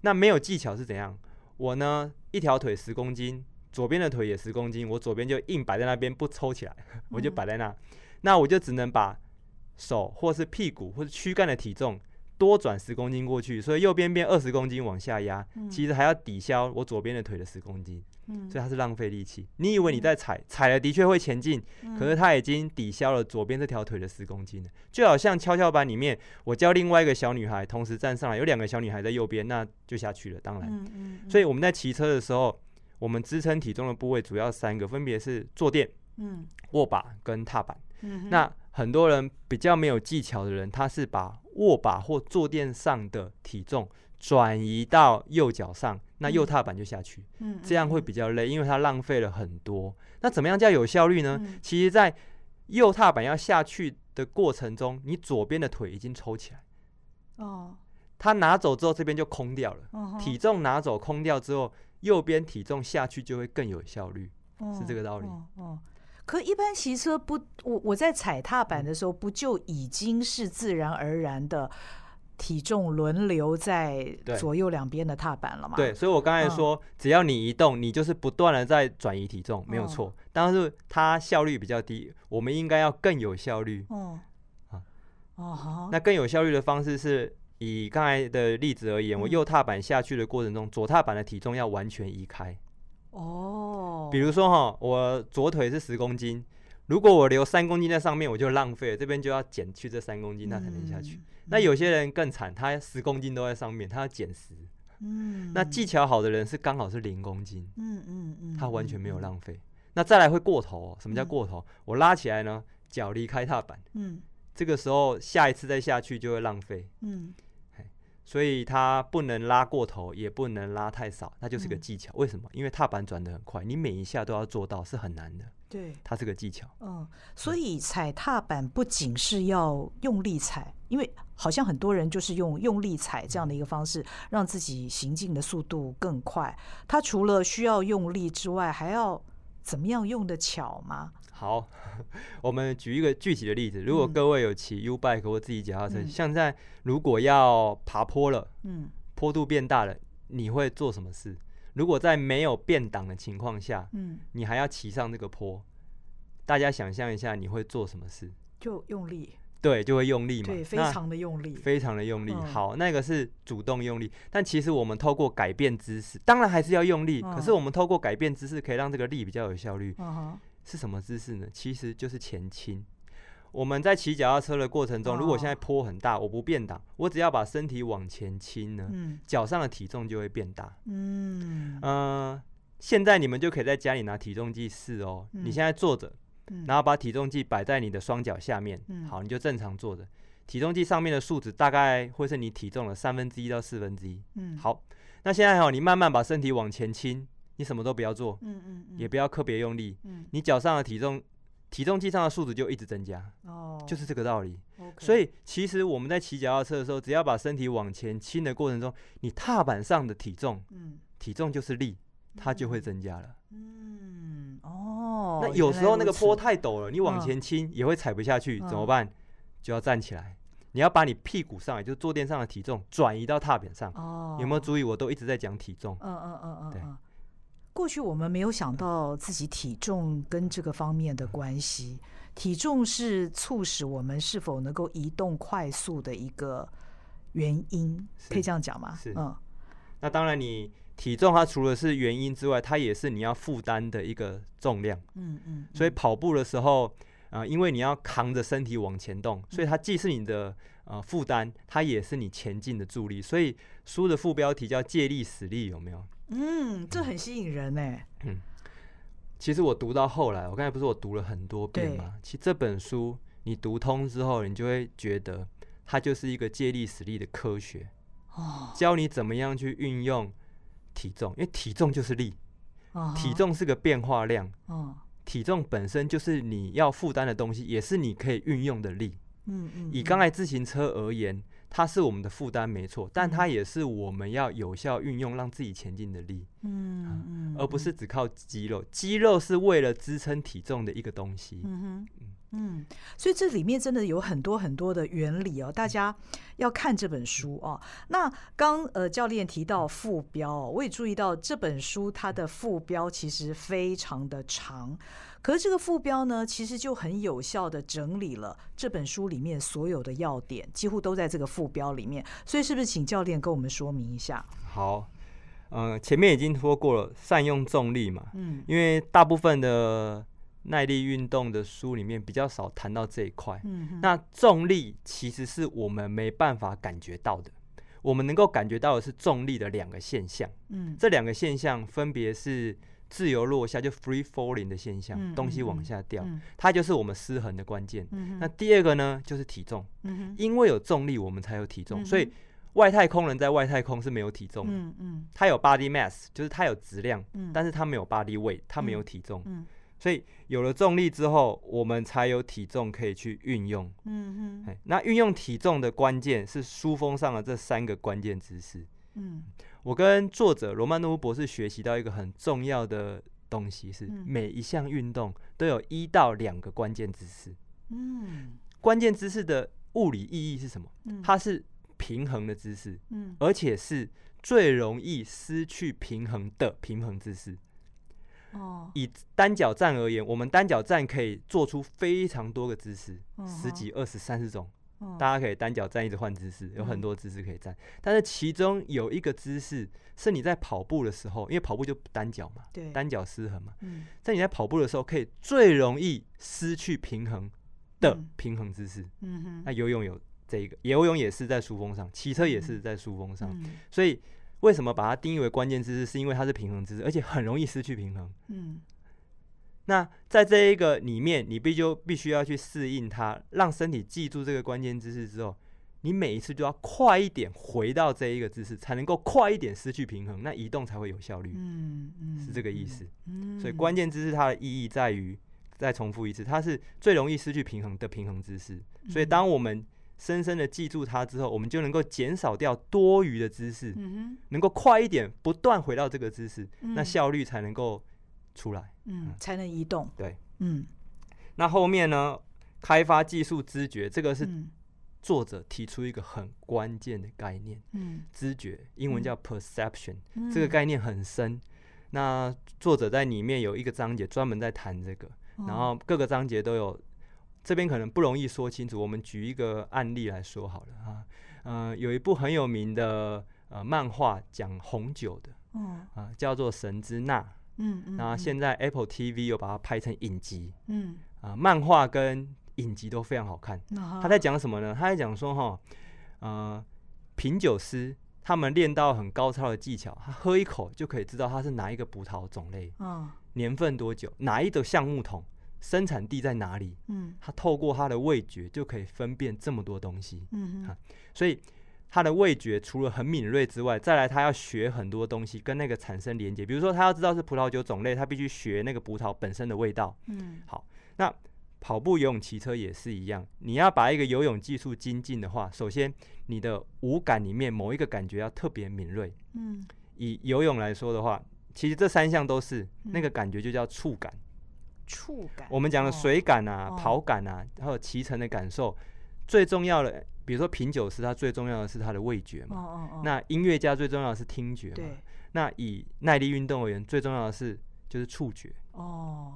那没有技巧是怎样？我呢，一条腿十公斤，左边的腿也十公斤，我左边就硬摆在那边不抽起来，我就摆在那，那我就只能把。手或是屁股或是躯干的体重多转十公斤过去，所以右边变二十公斤往下压，嗯、其实还要抵消我左边的腿的十公斤，嗯、所以它是浪费力气。你以为你在踩，嗯、踩了的确会前进，嗯、可是它已经抵消了左边这条腿的十公斤了。就好像跷跷板里面，我教另外一个小女孩同时站上来，有两个小女孩在右边，那就下去了。当然，所以我们在骑车的时候，我们支撑体重的部位主要三个，分别是坐垫、嗯、握把跟踏板。嗯、那很多人比较没有技巧的人，他是把握把或坐垫上的体重转移到右脚上，那右踏板就下去，嗯、这样会比较累，因为它浪费了很多。那怎么样叫有效率呢？嗯、其实，在右踏板要下去的过程中，你左边的腿已经抽起来，哦，他拿走之后，这边就空掉了，哦、体重拿走空掉之后，右边体重下去就会更有效率，哦、是这个道理。哦哦可一般骑车不，我我在踩踏板的时候，不就已经是自然而然的体重轮流在左右两边的踏板了吗？对，所以我刚才说，嗯、只要你移动，你就是不断的在转移体重，没有错。哦、但是它效率比较低，我们应该要更有效率。嗯，啊，哦，那更有效率的方式是以刚才的例子而言，嗯、我右踏板下去的过程中，左踏板的体重要完全移开。哦，比如说哈，我左腿是十公斤，如果我留三公斤在上面，我就浪费了，这边就要减去这三公斤，它才能下去。嗯、那有些人更惨，他十公斤都在上面，他要减十。嗯，那技巧好的人是刚好是零公斤，嗯嗯嗯，他完全没有浪费。那再来会过头哦，什么叫过头？嗯、我拉起来呢，脚离开踏板，嗯，这个时候下一次再下去就会浪费，嗯。所以它不能拉过头，也不能拉太少，那就是个技巧。嗯、为什么？因为踏板转得很快，你每一下都要做到，是很难的。对，它是个技巧。嗯，所以踩踏板不仅是要用力踩，因为好像很多人就是用用力踩这样的一个方式，让自己行进的速度更快。它除了需要用力之外，还要怎么样用的巧吗？好，我们举一个具体的例子。如果各位有骑 U bike 或自己脚踏车，嗯、像在如果要爬坡了，嗯，坡度变大了，你会做什么事？如果在没有变档的情况下，嗯，你还要骑上这个坡，大家想象一下，你会做什么事？就用力，对，就会用力嘛，对，非常的用力，非常的用力。嗯、好，那个是主动用力，但其实我们透过改变姿势，当然还是要用力，嗯、可是我们透过改变姿势，可以让这个力比较有效率。嗯是什么姿势呢？其实就是前倾。我们在骑脚踏车的过程中，如果现在坡很大，我不变档，我只要把身体往前倾呢，脚上的体重就会变大。嗯，呃，现在你们就可以在家里拿体重计试哦。你现在坐着，然后把体重计摆在你的双脚下面，好，你就正常坐着。体重计上面的数值大概会是你体重的三分之一到四分之一。嗯，好，那现在好，你慢慢把身体往前倾。你什么都不要做，嗯嗯嗯、也不要特别用力，嗯、你脚上的体重，体重计上的数值就一直增加，哦、就是这个道理。所以其实我们在骑脚踏车的时候，只要把身体往前倾的过程中，你踏板上的体重，嗯、体重就是力，它就会增加了。嗯，哦，那有时候那个坡太陡了，你往前倾也会踩不下去，嗯、怎么办？就要站起来，你要把你屁股上，也就是坐垫上的体重转移到踏板上。哦、有没有注意？我都一直在讲体重。嗯嗯嗯嗯，对。过去我们没有想到自己体重跟这个方面的关系，体重是促使我们是否能够移动快速的一个原因，可以这样讲吗？是，嗯。那当然，你体重它除了是原因之外，它也是你要负担的一个重量。嗯嗯。所以跑步的时候，啊、呃，因为你要扛着身体往前动，所以它既是你的呃负担，它也是你前进的助力。所以书的副标题叫“借力使力”，有没有？嗯，这很吸引人呢。嗯，其实我读到后来，我刚才不是我读了很多遍吗？其实这本书你读通之后，你就会觉得它就是一个借力使力的科学，哦，教你怎么样去运用体重，因为体重就是力，哦，体重是个变化量，哦，体重本身就是你要负担的东西，也是你可以运用的力。嗯嗯，以刚才自行车而言。它是我们的负担没错，但它也是我们要有效运用让自己前进的力，嗯嗯，嗯，而不是只靠肌肉。肌肉是为了支撑体重的一个东西。嗯哼，嗯，所以这里面真的有很多很多的原理哦，大家要看这本书哦。那刚呃教练提到副标哦，我也注意到这本书它的副标其实非常的长，可是这个副标呢，其实就很有效的整理了这本书里面所有的要点，几乎都在这个副标里面。所以是不是请教练跟我们说明一下？好，嗯、呃，前面已经说过了，善用重力嘛，嗯，因为大部分的。耐力运动的书里面比较少谈到这一块。嗯，那重力其实是我们没办法感觉到的。我们能够感觉到的是重力的两个现象。嗯，这两个现象分别是自由落下，就 free falling 的现象，东西往下掉，它就是我们失衡的关键。那第二个呢，就是体重。嗯，因为有重力，我们才有体重。所以外太空人在外太空是没有体重的。嗯嗯，它有 body mass，就是它有质量，但是它没有 body weight，它没有体重。嗯。所以有了重力之后，我们才有体重可以去运用。嗯哼，那运用体重的关键是书封上的这三个关键知识。嗯，我跟作者罗曼诺夫博士学习到一个很重要的东西，是每一项运动都有一到两个关键姿势。嗯，关键姿势的物理意义是什么？它是平衡的姿势。嗯，而且是最容易失去平衡的平衡姿势。哦，以单脚站而言，我们单脚站可以做出非常多个姿势，十几、二十、三十种，大家可以单脚站一直换姿势，有很多姿势可以站。但是其中有一个姿势是你在跑步的时候，因为跑步就单脚嘛，对，单脚失衡嘛，在你在跑步的时候可以最容易失去平衡的平衡姿势。嗯哼，那游泳有这一个，游泳也是在书封上，骑车也是在书封上，所以。为什么把它定义为关键知识？是因为它是平衡知识，而且很容易失去平衡。嗯，那在这一个里面，你必就必须要去适应它，让身体记住这个关键知识之后，你每一次都要快一点回到这一个姿势，才能够快一点失去平衡，那移动才会有效率。嗯嗯，是这个意思。嗯，所以关键知识它的意义在于，再重复一次，它是最容易失去平衡的平衡知识。所以当我们深深的记住它之后，我们就能够减少掉多余的知识，嗯、能够快一点，不断回到这个知识，嗯、那效率才能够出来，嗯，嗯才能移动。对，嗯，那后面呢？开发技术知觉，这个是作者提出一个很关键的概念，嗯，知觉，英文叫 perception，、嗯、这个概念很深。那作者在里面有一个章节专门在谈这个，哦、然后各个章节都有。这边可能不容易说清楚，我们举一个案例来说好了啊。有一部很有名的呃漫画讲红酒的，嗯啊、呃，叫做《神之钠》。嗯嗯。那现在 Apple TV 又把它拍成影集。嗯。啊、呃，漫画跟影集都非常好看。他在讲什么呢？他在讲说哈，呃，品酒师他们练到很高超的技巧，他喝一口就可以知道它是哪一个葡萄种类，嗯，年份多久，哪一个橡木桶。生产地在哪里？嗯，它透过它的味觉就可以分辨这么多东西。嗯哼、啊，所以它的味觉除了很敏锐之外，再来它要学很多东西跟那个产生连接。比如说，它要知道是葡萄酒种类，它必须学那个葡萄本身的味道。嗯，好，那跑步、游泳、骑车也是一样。你要把一个游泳技术精进的话，首先你的五感里面某一个感觉要特别敏锐。嗯，以游泳来说的话，其实这三项都是那个感觉，就叫触感。触感，我们讲的水感啊、哦、跑感啊，还有骑乘的感受，最重要的，比如说品酒师，他最重要的是他的味觉嘛。哦哦哦，那音乐家最重要的是听觉嘛。对。那以耐力运动而言，最重要的是就是触觉。哦。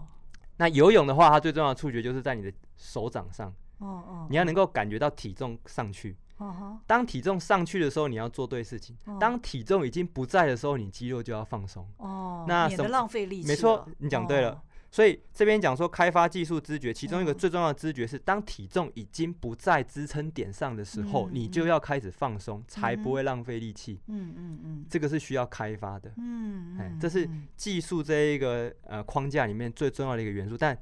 那游泳的话，它最重要的触觉就是在你的手掌上。哦哦。你要能够感觉到体重上去。哦。当体重上去的时候，你要做对事情。哦。当体重已经不在的时候，你肌肉就要放松。哦。那免得浪费力气。没错，你讲对了。哦所以这边讲说开发技术知觉，其中一个最重要的知觉是，当体重已经不在支撑点上的时候，你就要开始放松，才不会浪费力气。嗯嗯嗯，这个是需要开发的。嗯嗯，这是技术这一个呃框架里面最重要的一个元素，但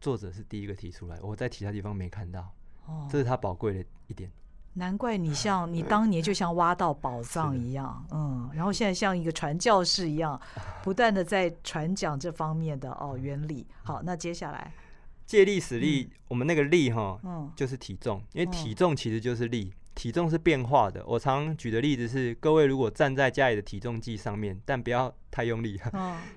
作者是第一个提出来，我在其他地方没看到。哦，这是他宝贵的一点。难怪你像你当年就像挖到宝藏一样，嗯，然后现在像一个传教士一样，不断的在传讲这方面的哦原理。好，那接下来。借力使力，我们那个力哈，嗯，就是体重，因为体重其实就是力，体重是变化的。我常举的例子是，各位如果站在家里的体重计上面，但不要太用力，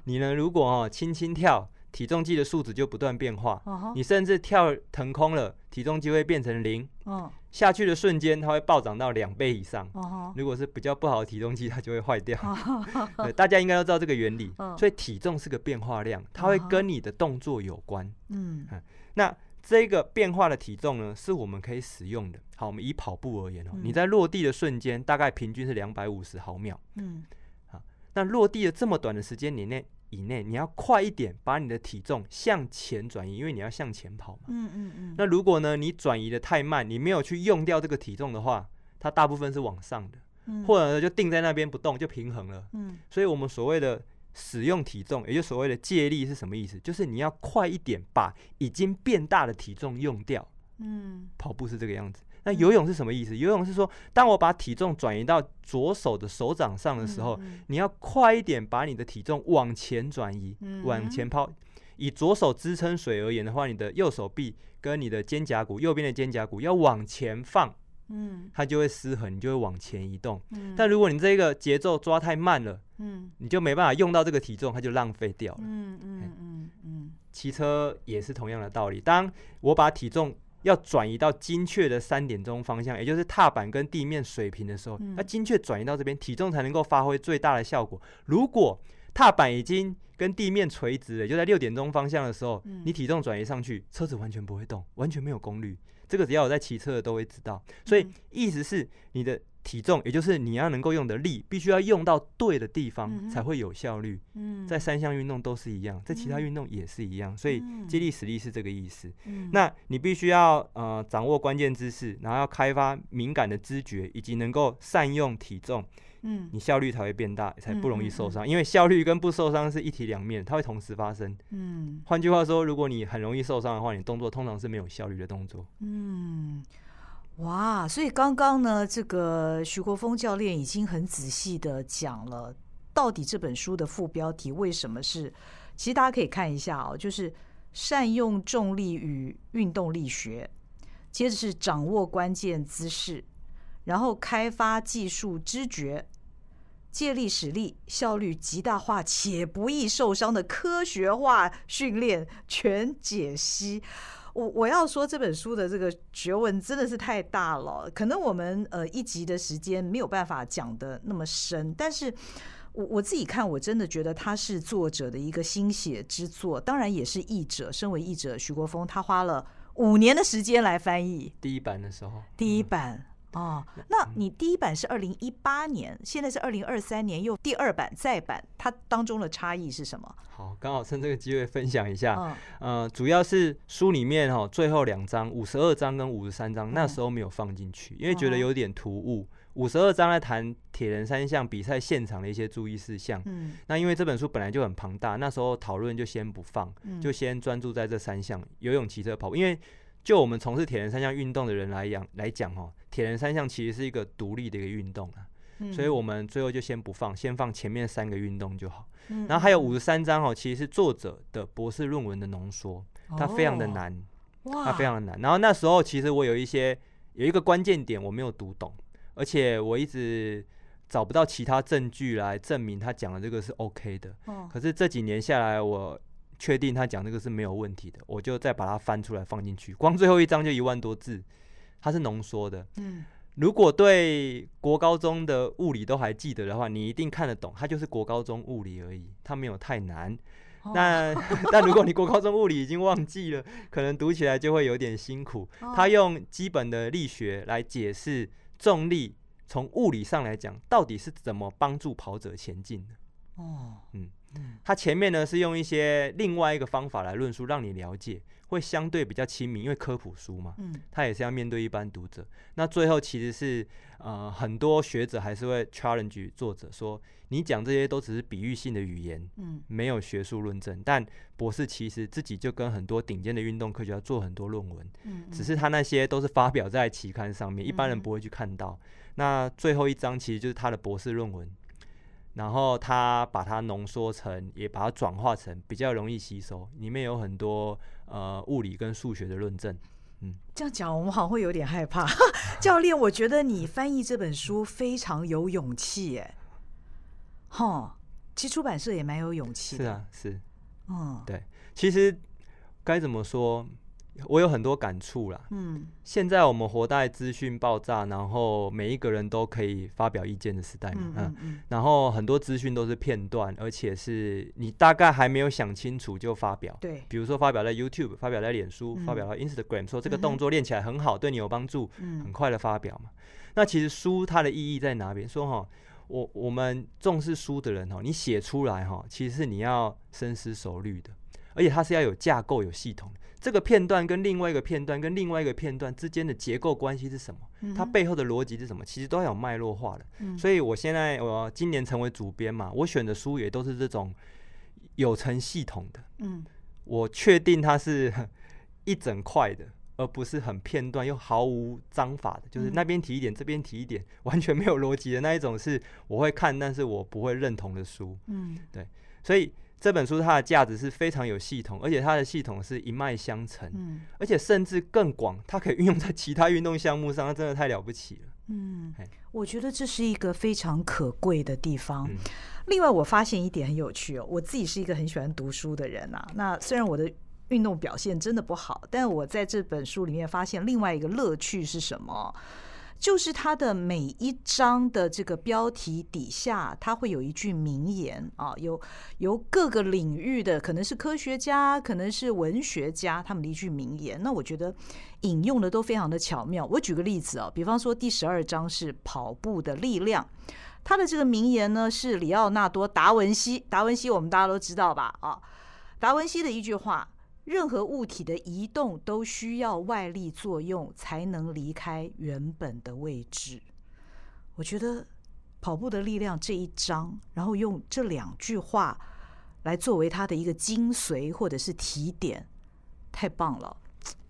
你呢如果哦轻轻跳，体重计的数值就不断变化。Uh huh. 你甚至跳腾空了，体重计会变成零。嗯、uh，huh. 下去的瞬间，它会暴涨到两倍以上。Uh huh. 如果是比较不好的体重计，它就会坏掉。Uh huh. 大家应该都知道这个原理。Uh. 所以体重是个变化量，它会跟你的动作有关。嗯、uh，huh. 那这个变化的体重呢，是我们可以使用的。好，我们以跑步而言哦，你在落地的瞬间，大概平均是两百五十毫秒。嗯，好，那落地的这么短的时间以内。以内，你要快一点把你的体重向前转移，因为你要向前跑嘛。嗯嗯嗯。那如果呢，你转移的太慢，你没有去用掉这个体重的话，它大部分是往上的，嗯、或者呢就定在那边不动，就平衡了。嗯。所以我们所谓的使用体重，也就是所谓的借力是什么意思？就是你要快一点把已经变大的体重用掉。嗯。跑步是这个样子。那游泳是什么意思？游泳是说，当我把体重转移到左手的手掌上的时候，嗯、你要快一点把你的体重往前转移，嗯、往前抛。以左手支撑水而言的话，你的右手臂跟你的肩胛骨，右边的肩胛骨要往前放，嗯，它就会失衡，你就会往前移动。嗯、但如果你这个节奏抓太慢了，嗯，你就没办法用到这个体重，它就浪费掉了。嗯嗯嗯嗯，骑车也是同样的道理。当我把体重要转移到精确的三点钟方向，也就是踏板跟地面水平的时候，那、嗯、精确转移到这边，体重才能够发挥最大的效果。如果踏板已经跟地面垂直了，就在六点钟方向的时候，嗯、你体重转移上去，车子完全不会动，完全没有功率。这个只要我在骑车的都会知道。所以意思是你的。体重，也就是你要能够用的力，必须要用到对的地方才会有效率。嗯，在三项运动都是一样，在其他运动也是一样，所以接力实力是这个意思。嗯，那你必须要呃掌握关键姿势，然后要开发敏感的知觉，以及能够善用体重。嗯，你效率才会变大，才不容易受伤。因为效率跟不受伤是一体两面，它会同时发生。嗯，换句话说，如果你很容易受伤的话，你动作通常是没有效率的动作。嗯。哇，所以刚刚呢，这个徐国峰教练已经很仔细的讲了，到底这本书的副标题为什么是？其实大家可以看一下哦，就是善用重力与运动力学，接着是掌握关键姿势，然后开发技术知觉，借力使力，效率极大化且不易受伤的科学化训练全解析。我我要说这本书的这个学问真的是太大了，可能我们呃一集的时间没有办法讲的那么深，但是我我自己看，我真的觉得他是作者的一个心血之作，当然也是译者。身为译者，徐国峰他花了五年的时间来翻译第一版的时候，第一版。哦，那你第一版是二零一八年，现在是二零二三年又第二版再版，它当中的差异是什么？好，刚好趁这个机会分享一下。嗯、呃，主要是书里面哈最后两章五十二章跟五十三章，嗯、那时候没有放进去，因为觉得有点突兀。五十二章在谈铁人三项比赛现场的一些注意事项。嗯，那因为这本书本来就很庞大，那时候讨论就先不放，嗯、就先专注在这三项：游泳、骑车、跑步。因为就我们从事铁人三项运动的人来讲来讲哦，铁人三项其实是一个独立的一个运动啊，嗯、所以我们最后就先不放，先放前面三个运动就好。嗯、然后还有五十三章哦，其实是作者的博士论文的浓缩，它非常的难，哦、它非常的难。然后那时候其实我有一些有一个关键点我没有读懂，而且我一直找不到其他证据来证明他讲的这个是 OK 的。哦、可是这几年下来我。确定他讲这个是没有问题的，我就再把它翻出来放进去。光最后一章就一万多字，它是浓缩的。嗯，如果对国高中的物理都还记得的话，你一定看得懂。它就是国高中物理而已，它没有太难。哦、那 但如果你国高中物理已经忘记了，可能读起来就会有点辛苦。他用基本的力学来解释重力，从物理上来讲，到底是怎么帮助跑者前进的。哦，嗯。他前面呢是用一些另外一个方法来论述，让你了解，会相对比较亲民，因为科普书嘛，嗯，他也是要面对一般读者。那最后其实是呃很多学者还是会 challenge 作者说，你讲这些都只是比喻性的语言，嗯，没有学术论证。但博士其实自己就跟很多顶尖的运动科学家做很多论文，嗯，只是他那些都是发表在期刊上面，一般人不会去看到。那最后一章其实就是他的博士论文。然后它把它浓缩成，也把它转化成比较容易吸收，里面有很多呃物理跟数学的论证。嗯，这样讲我们好像会有点害怕。教练，我觉得你翻译这本书非常有勇气，耶，哈，其实出版社也蛮有勇气的。是啊，是。嗯，对，其实该怎么说？我有很多感触啦。嗯，现在我们活在资讯爆炸，然后每一个人都可以发表意见的时代嘛。嗯，嗯，嗯，然后很多资讯都是片段，而且是你大概还没有想清楚就发表。对，比如说发表在 YouTube，发表在脸书，嗯、发表在 Instagram，说这个动作练起来很好，嗯、对你有帮助，很快的发表嘛。那其实书它的意义在哪边？说哈，我我们重视书的人哈，你写出来哈，其实是你要深思熟虑的，而且它是要有架构、有系统。这个片段跟另外一个片段跟另外一个片段之间的结构关系是什么？嗯、它背后的逻辑是什么？其实都要有脉络化的。嗯、所以我现在我今年成为主编嘛，我选的书也都是这种有成系统的。嗯，我确定它是 一整块的，而不是很片段又毫无章法的，就是那边提一点，这边提一点，完全没有逻辑的那一种，是我会看，但是我不会认同的书。嗯，对，所以。这本书它的价值是非常有系统，而且它的系统是一脉相承，嗯，而且甚至更广，它可以运用在其他运动项目上，它真的太了不起了。嗯，我觉得这是一个非常可贵的地方。嗯，另外，我发现一点很有趣哦，我自己是一个很喜欢读书的人啊。那虽然我的运动表现真的不好，但我在这本书里面发现另外一个乐趣是什么？就是它的每一章的这个标题底下，它会有一句名言啊，有由各个领域的，可能是科学家，可能是文学家，他们的一句名言。那我觉得引用的都非常的巧妙。我举个例子啊，比方说第十二章是跑步的力量，它的这个名言呢是里奥纳多·达文西，达文西我们大家都知道吧？啊，达文西的一句话。任何物体的移动都需要外力作用才能离开原本的位置。我觉得跑步的力量这一章，然后用这两句话来作为它的一个精髓或者是提点，太棒了。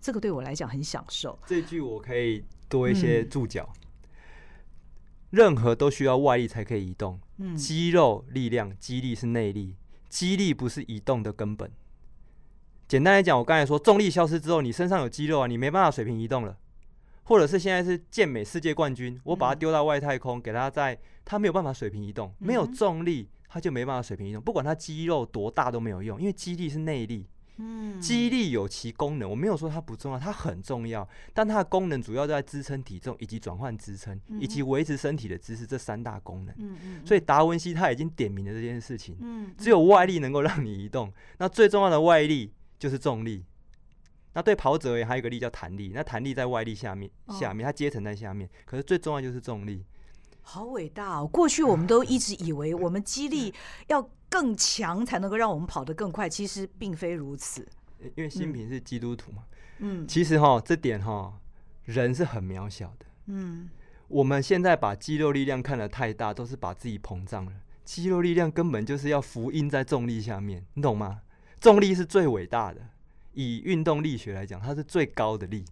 这个对我来讲很享受。这句我可以多一些注脚。嗯、任何都需要外力才可以移动。嗯，肌肉力量，肌力是内力，肌力不是移动的根本。简单来讲，我刚才说重力消失之后，你身上有肌肉啊，你没办法水平移动了。或者是现在是健美世界冠军，我把它丢到外太空，给他在，他没有办法水平移动，没有重力，他就没办法水平移动。不管他肌肉多大都没有用，因为肌力是内力。嗯，肌力有其功能，我没有说它不重要，它很重要，但它的功能主要在支撑体重以及转换支撑以及维持身体的姿势这三大功能。嗯嗯，所以达文西他已经点明了这件事情。嗯，只有外力能够让你移动，那最重要的外力。就是重力，那对跑者而言还有一个力叫弹力，那弹力在外力下面，下面它阶层在下面，可是最重要就是重力。好伟大哦！过去我们都一直以为我们肌力 要更强才能够让我们跑得更快，其实并非如此。因为新平是基督徒嘛，嗯，其实哈这点哈人是很渺小的，嗯，我们现在把肌肉力量看得太大，都是把自己膨胀了。肌肉力量根本就是要福音在重力下面，你懂吗？重力是最伟大的，以运动力学来讲，它是最高的力。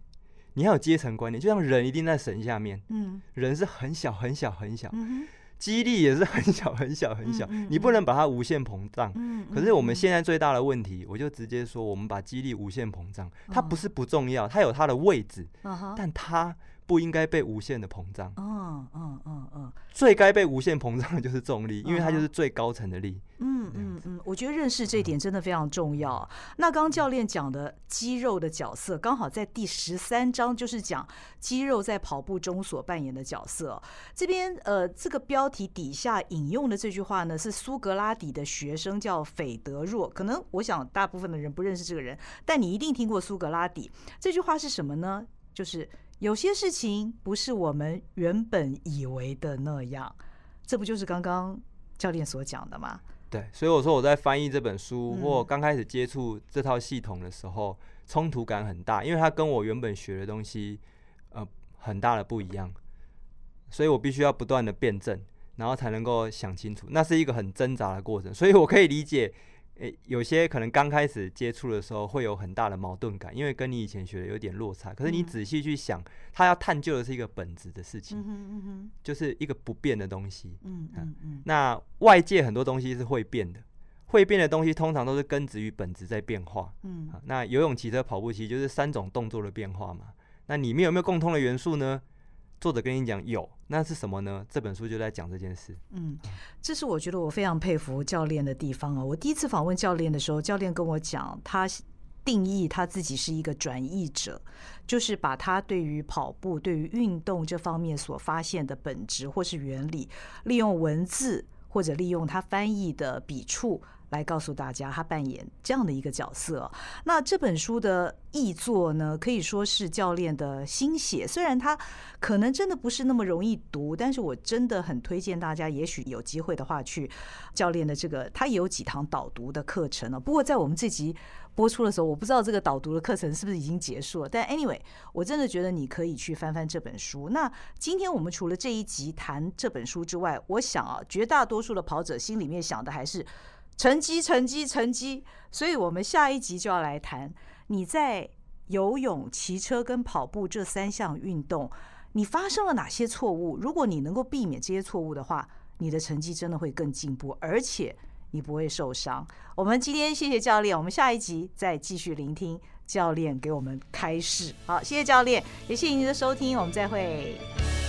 你要有阶层观念，就像人一定在神下面，嗯，人是很小很小很小，嗯，肌力也是很小很小很小，你不能把它无限膨胀。可是我们现在最大的问题，我就直接说，我们把肌力无限膨胀，它不是不重要，它有它的位置，但它不应该被无限的膨胀。嗯嗯嗯嗯，最该被无限膨胀的就是重力，因为它就是最高层的力。嗯嗯嗯，我觉得认识这一点真的非常重要。那刚刚教练讲的肌肉的角色，刚好在第十三章就是讲肌肉在跑步中所扮演的角色。这边呃，这个标题底下引用的这句话呢，是苏格拉底的学生叫斐德若。可能我想大部分的人不认识这个人，但你一定听过苏格拉底。这句话是什么呢？就是有些事情不是我们原本以为的那样。这不就是刚刚教练所讲的吗？对，所以我说我在翻译这本书或刚开始接触这套系统的时候，冲突感很大，因为它跟我原本学的东西，呃，很大的不一样，所以我必须要不断的辩证，然后才能够想清楚，那是一个很挣扎的过程，所以我可以理解。诶，有些可能刚开始接触的时候会有很大的矛盾感，因为跟你以前学的有点落差。可是你仔细去想，他要探究的是一个本质的事情，就是一个不变的东西。嗯嗯嗯。那外界很多东西是会变的，会变的东西通常都是根植于本质在变化。嗯。那游泳、骑车、跑步，其实就是三种动作的变化嘛。那里面有没有共通的元素呢？作者跟你讲有，那是什么呢？这本书就在讲这件事。嗯，这是我觉得我非常佩服教练的地方啊。我第一次访问教练的时候，教练跟我讲，他定义他自己是一个转译者，就是把他对于跑步、对于运动这方面所发现的本质或是原理，利用文字或者利用他翻译的笔触。来告诉大家，他扮演这样的一个角色。那这本书的译作呢，可以说是教练的心血。虽然他可能真的不是那么容易读，但是我真的很推荐大家，也许有机会的话，去教练的这个，他也有几堂导读的课程呢。不过在我们这集播出的时候，我不知道这个导读的课程是不是已经结束了。但 anyway，我真的觉得你可以去翻翻这本书。那今天我们除了这一集谈这本书之外，我想啊，绝大多数的跑者心里面想的还是。成绩，成绩，成绩。所以，我们下一集就要来谈你在游泳、骑车跟跑步这三项运动，你发生了哪些错误？如果你能够避免这些错误的话，你的成绩真的会更进步，而且你不会受伤。我们今天谢谢教练，我们下一集再继续聆听教练给我们开示。好，谢谢教练，也谢谢您的收听，我们再会。